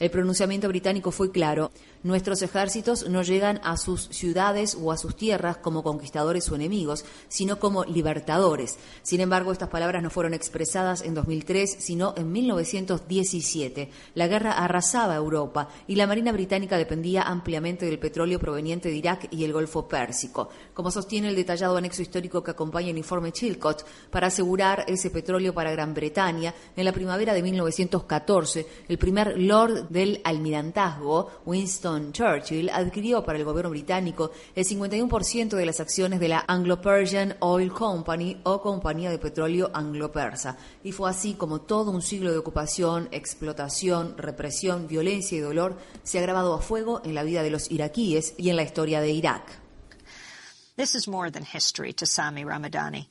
El pronunciamiento británico fue claro. Nuestros ejércitos no llegan a sus ciudades o a sus tierras como conquistadores o enemigos, sino como libertadores. Sin embargo, estas palabras no fueron expresadas en 2003, sino en 1917. La guerra arrasaba Europa y la Marina británica dependía ampliamente del petróleo proveniente de Irak y el Golfo Pérsico. Como sostiene el detallado anexo histórico que acompaña el informe Chilcot, para asegurar ese petróleo para Gran Bretaña, en la primavera de 1914, el primer Lord del Almirantazgo, Winston Churchill, adquirió para el gobierno británico el 51% de las acciones de la Anglo-Persian Oil Company o Compañía de Petróleo Anglo-Persa. Y fue así como todo un siglo de ocupación, explotación, represión, violencia y dolor se ha grabado a fuego en la vida de los iraquíes y en la historia de Irak. This is more than history to Sami Ramadani.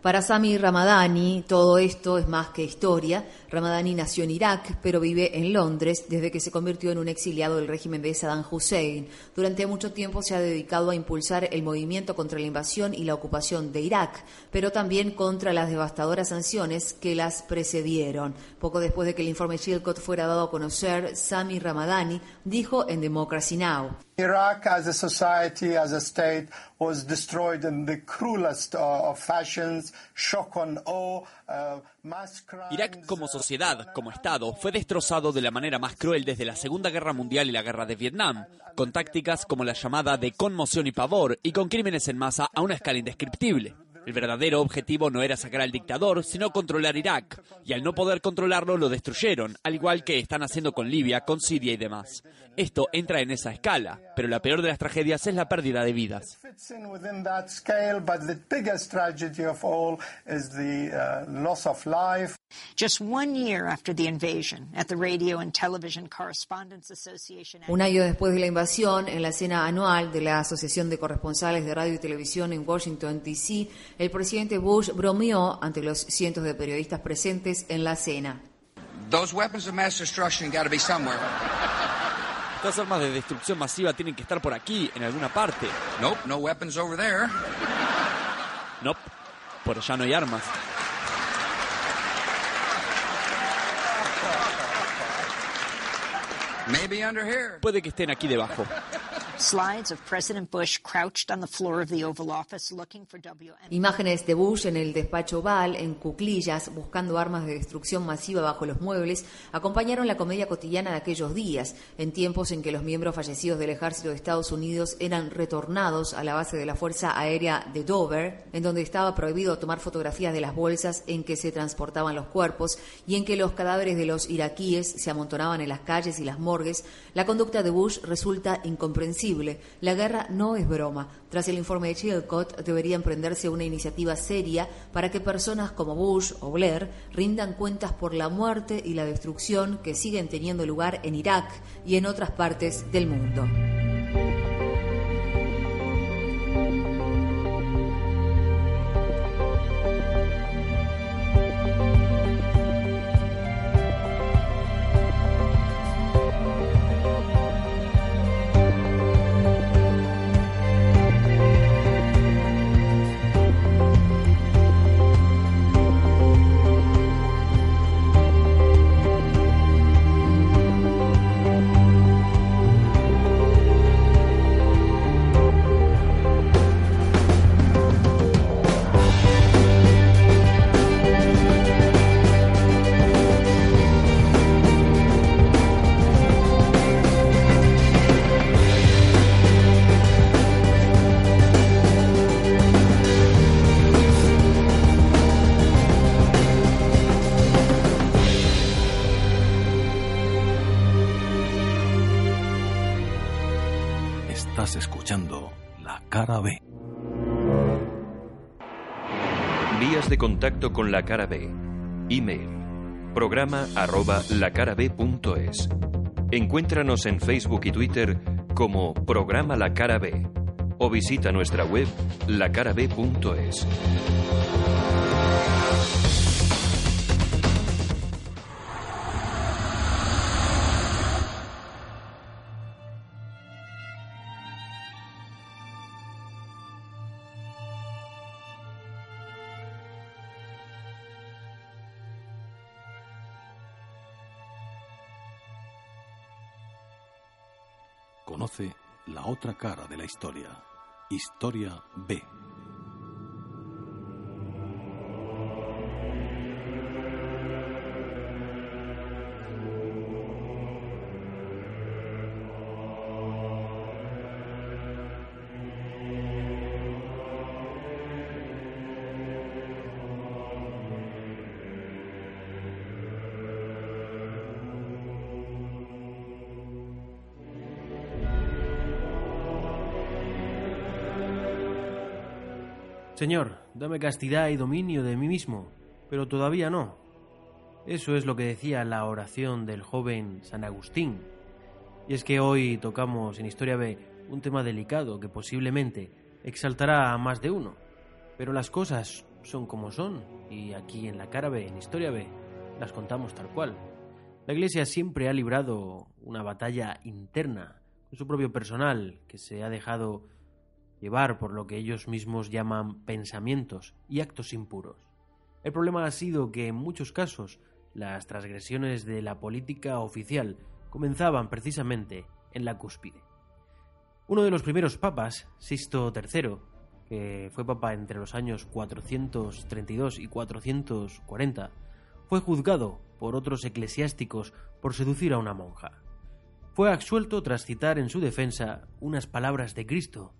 Para Sami Ramadani, todo esto es más que historia. Ramadani nació en Irak, pero vive en Londres desde que se convirtió en un exiliado del régimen de Saddam Hussein. Durante mucho tiempo se ha dedicado a impulsar el movimiento contra la invasión y la ocupación de Irak, pero también contra las devastadoras sanciones que las precedieron. Poco después de que el informe Chilcot fuera dado a conocer, Sami Ramadani dijo en Democracy Now! Iraq as a society, as a state, was destroyed in the cruelest uh, of fashions, shock on awe, uh, Irak como sociedad, como Estado, fue destrozado de la manera más cruel desde la Segunda Guerra Mundial y la Guerra de Vietnam, con tácticas como la llamada de conmoción y pavor y con crímenes en masa a una escala indescriptible. El verdadero objetivo no era sacar al dictador, sino controlar Irak, y al no poder controlarlo lo destruyeron, al igual que están haciendo con Libia, con Siria y demás. Esto entra en esa escala, pero la peor de las tragedias es la pérdida de vidas. Un año después de la invasión, en la cena anual de la Asociación de Corresponsales de Radio y Televisión en Washington, D.C., el presidente Bush bromeó ante los cientos de periodistas presentes en la cena. Those weapons of mass destruction got to be somewhere. Estas armas de destrucción masiva tienen que estar por aquí, en alguna parte. Nope, no weapons over there. Nope, por allá no hay armas. Puede que estén aquí debajo. Imágenes de Bush en el despacho Oval, en cuclillas, buscando armas de destrucción masiva bajo los muebles, acompañaron la comedia cotidiana de aquellos días, en tiempos en que los miembros fallecidos del ejército de Estados Unidos eran retornados a la base de la Fuerza Aérea de Dover, en donde estaba prohibido tomar fotografías de las bolsas en que se transportaban los cuerpos y en que los cadáveres de los iraquíes se amontonaban en las calles y las morgues, la conducta de Bush resulta incomprensible. La guerra no es broma. Tras el informe de Chilcot, debería emprenderse una iniciativa seria para que personas como Bush o Blair rindan cuentas por la muerte y la destrucción que siguen teniendo lugar en Irak y en otras partes del mundo. Contacto con la cara B. Email. Programa arroba lacarab.es. Encuéntranos en Facebook y Twitter como Programa La Cara B. O visita nuestra web lacarab.es. Conoce la otra cara de la historia. Historia B. Señor, dame castidad y dominio de mí mismo, pero todavía no. Eso es lo que decía la oración del joven San Agustín. Y es que hoy tocamos en Historia B un tema delicado que posiblemente exaltará a más de uno. Pero las cosas son como son, y aquí en la cara B, en Historia B, las contamos tal cual. La Iglesia siempre ha librado una batalla interna con su propio personal, que se ha dejado llevar por lo que ellos mismos llaman pensamientos y actos impuros. El problema ha sido que en muchos casos las transgresiones de la política oficial comenzaban precisamente en la cúspide. Uno de los primeros papas, Sisto III, que fue papa entre los años 432 y 440, fue juzgado por otros eclesiásticos por seducir a una monja. Fue absuelto tras citar en su defensa unas palabras de Cristo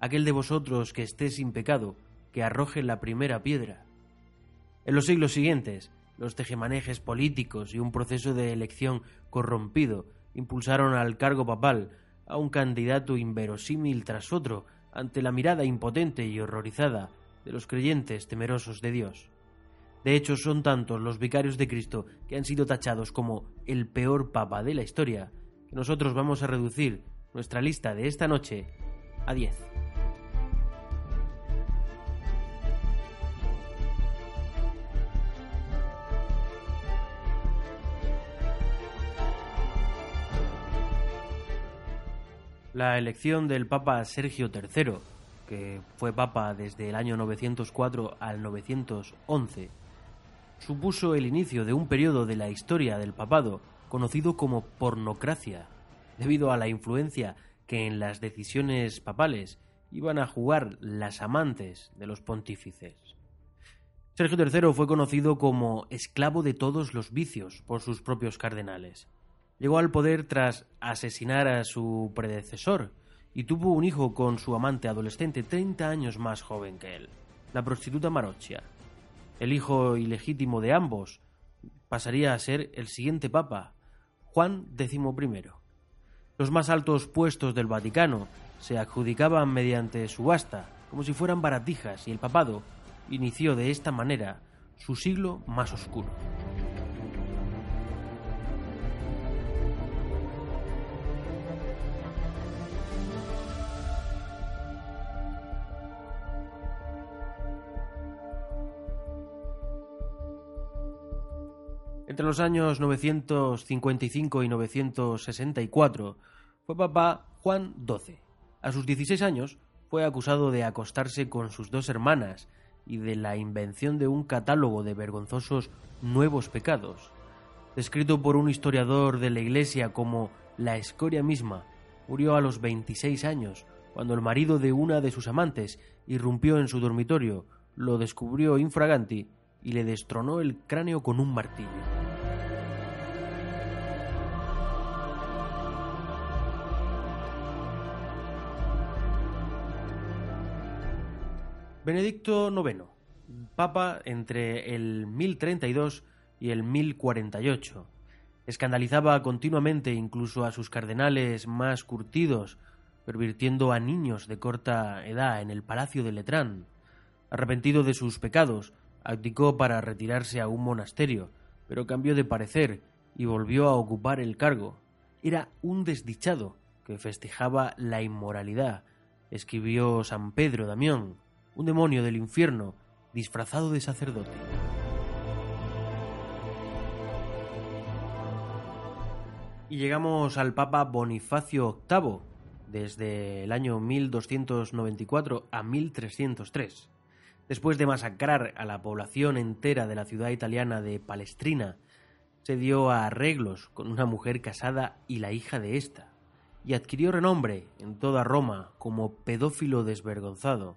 Aquel de vosotros que esté sin pecado, que arroje la primera piedra. En los siglos siguientes, los tejemanejes políticos y un proceso de elección corrompido impulsaron al cargo papal a un candidato inverosímil tras otro ante la mirada impotente y horrorizada de los creyentes temerosos de Dios. De hecho, son tantos los vicarios de Cristo que han sido tachados como el peor papa de la historia, que nosotros vamos a reducir nuestra lista de esta noche a 10. La elección del Papa Sergio III, que fue Papa desde el año 904 al 911, supuso el inicio de un periodo de la historia del papado conocido como pornocracia, debido a la influencia que en las decisiones papales iban a jugar las amantes de los pontífices. Sergio III fue conocido como esclavo de todos los vicios por sus propios cardenales. Llegó al poder tras asesinar a su predecesor y tuvo un hijo con su amante adolescente 30 años más joven que él, la prostituta Marocchia. El hijo ilegítimo de ambos pasaría a ser el siguiente papa, Juan XI. Los más altos puestos del Vaticano se adjudicaban mediante subasta, como si fueran baratijas, y el papado inició de esta manera su siglo más oscuro. Entre los años 955 y 964 fue papa Juan XII. A sus 16 años fue acusado de acostarse con sus dos hermanas y de la invención de un catálogo de vergonzosos nuevos pecados. Descrito por un historiador de la Iglesia como la escoria misma, murió a los 26 años, cuando el marido de una de sus amantes irrumpió en su dormitorio, lo descubrió infraganti y le destronó el cráneo con un martillo. Benedicto IX, papa entre el 1032 y el 1048. Escandalizaba continuamente incluso a sus cardenales más curtidos, pervirtiendo a niños de corta edad en el palacio de Letrán. Arrepentido de sus pecados, abdicó para retirarse a un monasterio, pero cambió de parecer y volvió a ocupar el cargo. Era un desdichado que festejaba la inmoralidad, escribió San Pedro Damián, un demonio del infierno disfrazado de sacerdote. Y llegamos al Papa Bonifacio VIII, desde el año 1294 a 1303. Después de masacrar a la población entera de la ciudad italiana de Palestrina, se dio a arreglos con una mujer casada y la hija de ésta, y adquirió renombre en toda Roma como pedófilo desvergonzado.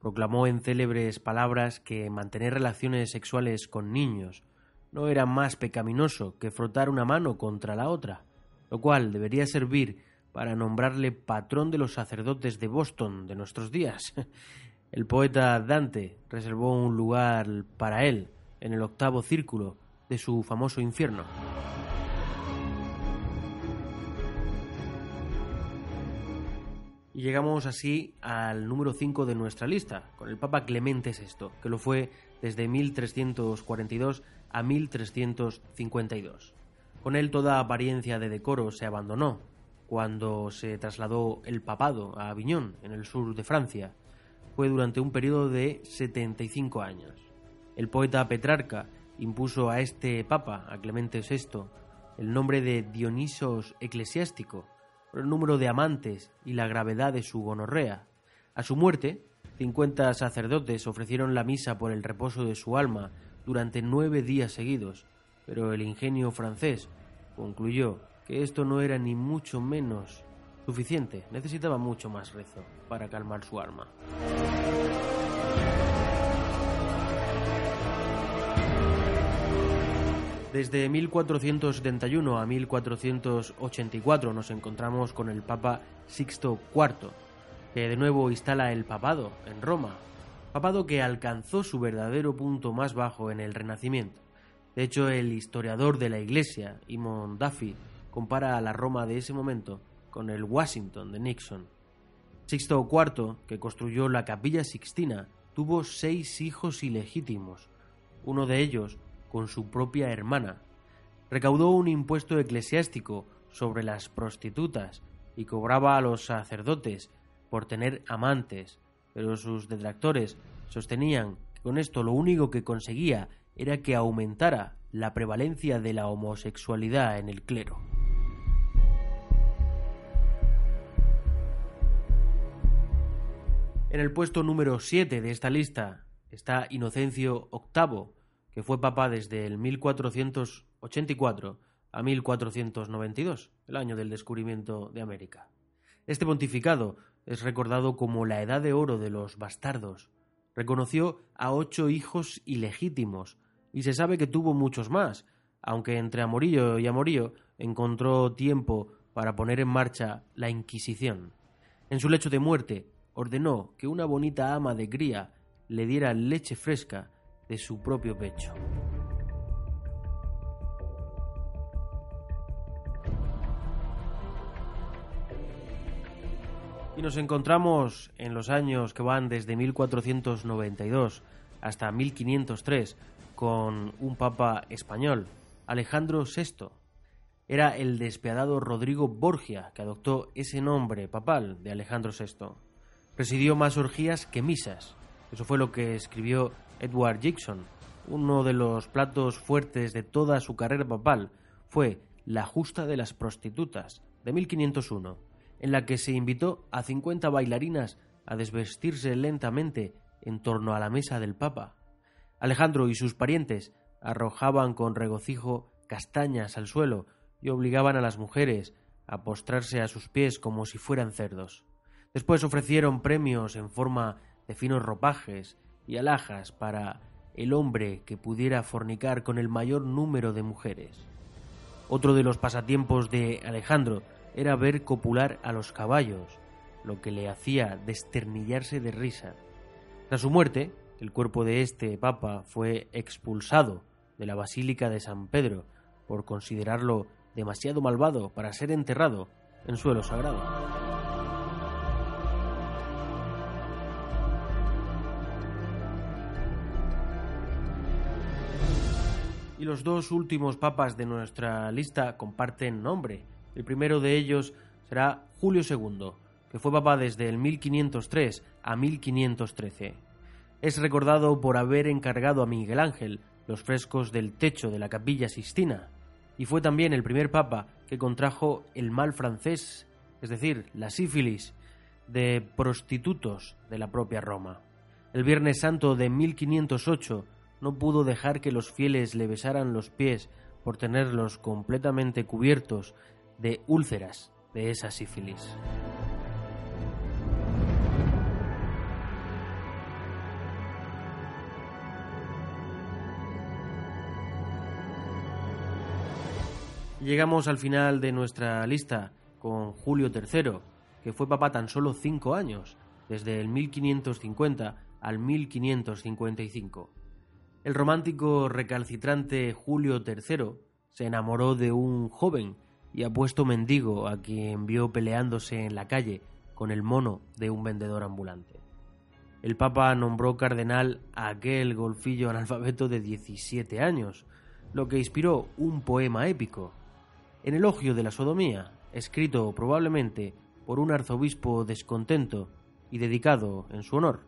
Proclamó en célebres palabras que mantener relaciones sexuales con niños no era más pecaminoso que frotar una mano contra la otra, lo cual debería servir para nombrarle patrón de los sacerdotes de Boston de nuestros días. [laughs] El poeta Dante reservó un lugar para él en el octavo círculo de su famoso infierno. Y llegamos así al número 5 de nuestra lista, con el Papa Clemente VI, que lo fue desde 1342 a 1352. Con él toda apariencia de decoro se abandonó cuando se trasladó el papado a Aviñón, en el sur de Francia, fue durante un periodo de 75 años. El poeta Petrarca impuso a este papa, a Clemente VI, el nombre de Dionisos eclesiástico, por el número de amantes y la gravedad de su gonorrea. A su muerte, 50 sacerdotes ofrecieron la misa por el reposo de su alma durante nueve días seguidos, pero el ingenio francés concluyó que esto no era ni mucho menos suficiente, necesitaba mucho más rezo para calmar su alma. Desde 1471 a 1484 nos encontramos con el Papa Sixto IV, que de nuevo instala el papado en Roma, papado que alcanzó su verdadero punto más bajo en el Renacimiento. De hecho, el historiador de la Iglesia, Imon Duffy, compara a la Roma de ese momento con el Washington de Nixon. Sixto IV, que construyó la Capilla Sixtina, tuvo seis hijos ilegítimos, uno de ellos con su propia hermana. Recaudó un impuesto eclesiástico sobre las prostitutas y cobraba a los sacerdotes por tener amantes, pero sus detractores sostenían que con esto lo único que conseguía era que aumentara la prevalencia de la homosexualidad en el clero. En el puesto número 7 de esta lista está Inocencio VIII, que fue papa desde el 1484 a 1492, el año del descubrimiento de América. Este pontificado es recordado como la edad de oro de los bastardos. Reconoció a ocho hijos ilegítimos y se sabe que tuvo muchos más, aunque entre amorillo y amorillo encontró tiempo para poner en marcha la Inquisición. En su lecho de muerte ordenó que una bonita ama de cría le diera leche fresca de su propio pecho. Y nos encontramos en los años que van desde 1492 hasta 1503 con un papa español, Alejandro VI. Era el despiadado Rodrigo Borgia que adoptó ese nombre papal de Alejandro VI presidió más orgías que misas. Eso fue lo que escribió Edward Jackson. Uno de los platos fuertes de toda su carrera papal fue La Justa de las Prostitutas, de 1501, en la que se invitó a 50 bailarinas a desvestirse lentamente en torno a la mesa del Papa. Alejandro y sus parientes arrojaban con regocijo castañas al suelo y obligaban a las mujeres a postrarse a sus pies como si fueran cerdos. Después ofrecieron premios en forma de finos ropajes y alhajas para el hombre que pudiera fornicar con el mayor número de mujeres. Otro de los pasatiempos de Alejandro era ver copular a los caballos, lo que le hacía desternillarse de risa. Tras su muerte, el cuerpo de este papa fue expulsado de la Basílica de San Pedro por considerarlo demasiado malvado para ser enterrado en suelo sagrado. Los dos últimos papas de nuestra lista comparten nombre. El primero de ellos será Julio II, que fue papa desde el 1503 a 1513. Es recordado por haber encargado a Miguel Ángel los frescos del techo de la capilla Sistina, y fue también el primer papa que contrajo el mal francés, es decir, la sífilis, de prostitutos de la propia Roma. El Viernes Santo de 1508 no pudo dejar que los fieles le besaran los pies por tenerlos completamente cubiertos de úlceras de esa sífilis. Llegamos al final de nuestra lista con Julio III, que fue papa tan solo cinco años, desde el 1550 al 1555. El romántico recalcitrante Julio III se enamoró de un joven y apuesto mendigo a quien vio peleándose en la calle con el mono de un vendedor ambulante. El Papa nombró cardenal a aquel golfillo analfabeto de 17 años, lo que inspiró un poema épico, en elogio de la sodomía, escrito probablemente por un arzobispo descontento y dedicado en su honor.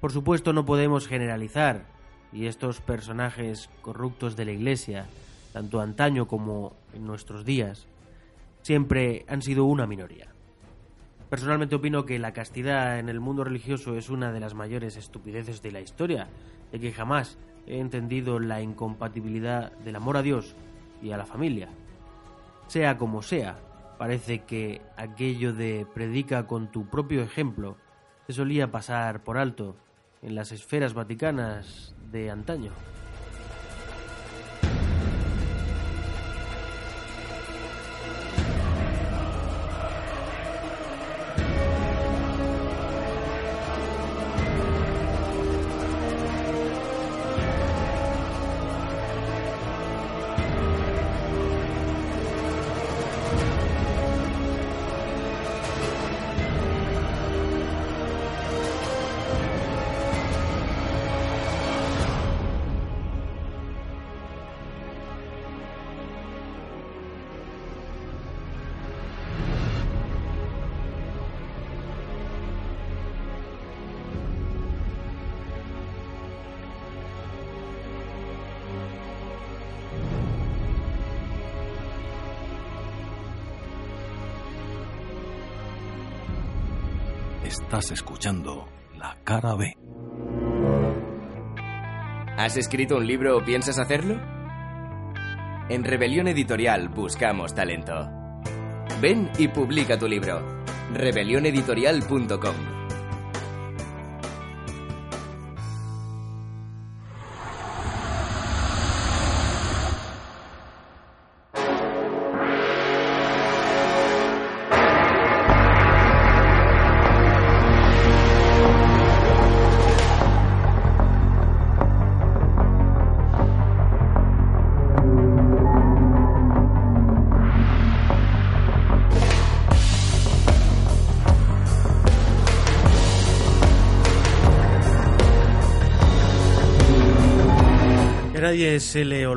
Por supuesto no podemos generalizar y estos personajes corruptos de la Iglesia, tanto antaño como en nuestros días, siempre han sido una minoría. Personalmente opino que la castidad en el mundo religioso es una de las mayores estupideces de la historia, de que jamás he entendido la incompatibilidad del amor a Dios y a la familia. Sea como sea, parece que aquello de predica con tu propio ejemplo se solía pasar por alto en las esferas vaticanas de antaño. Estás escuchando La Cara B. ¿Has escrito un libro o piensas hacerlo? En Rebelión Editorial buscamos talento. Ven y publica tu libro. rebelioneditorial.com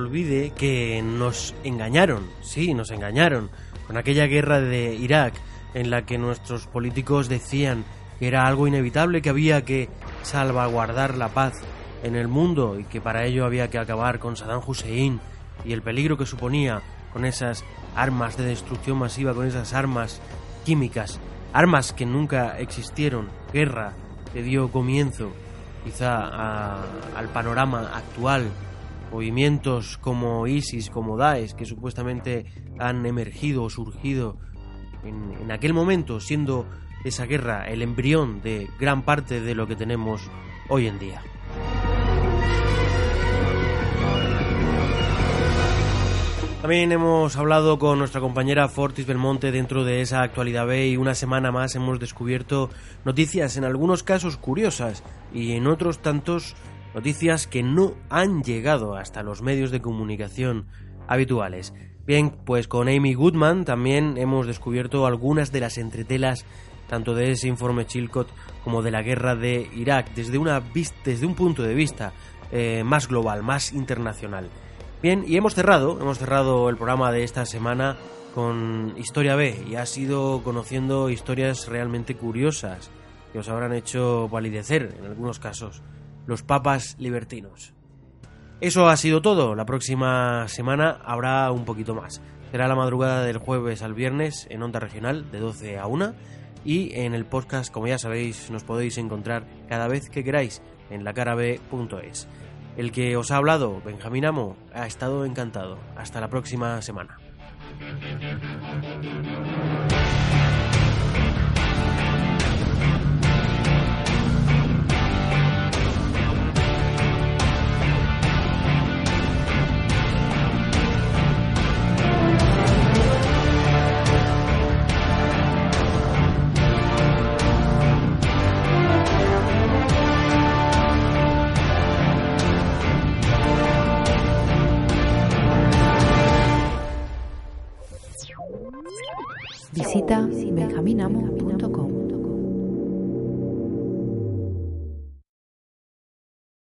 que nos engañaron, sí, nos engañaron, con aquella guerra de Irak en la que nuestros políticos decían que era algo inevitable, que había que salvaguardar la paz en el mundo y que para ello había que acabar con Saddam Hussein y el peligro que suponía con esas armas de destrucción masiva, con esas armas químicas, armas que nunca existieron, guerra que dio comienzo quizá al panorama actual, movimientos como ISIS, como Daesh, que supuestamente han emergido o surgido en, en aquel momento, siendo esa guerra el embrión de gran parte de lo que tenemos hoy en día. También hemos hablado con nuestra compañera Fortis Belmonte dentro de esa actualidad B y una semana más hemos descubierto noticias en algunos casos curiosas y en otros tantos noticias que no han llegado hasta los medios de comunicación habituales. Bien, pues con Amy Goodman también hemos descubierto algunas de las entretelas tanto de ese informe Chilcot como de la guerra de Irak desde, una desde un punto de vista eh, más global, más internacional. Bien, y hemos cerrado, hemos cerrado el programa de esta semana con Historia B y ha sido conociendo historias realmente curiosas que os habrán hecho validecer en algunos casos los papas libertinos. Eso ha sido todo. La próxima semana habrá un poquito más. Será la madrugada del jueves al viernes en Onda Regional de 12 a 1 y en el podcast, como ya sabéis, nos podéis encontrar cada vez que queráis en lacarabe.es. El que os ha hablado, Benjamín Amo, ha estado encantado. Hasta la próxima semana. Visita benjaminamo.com.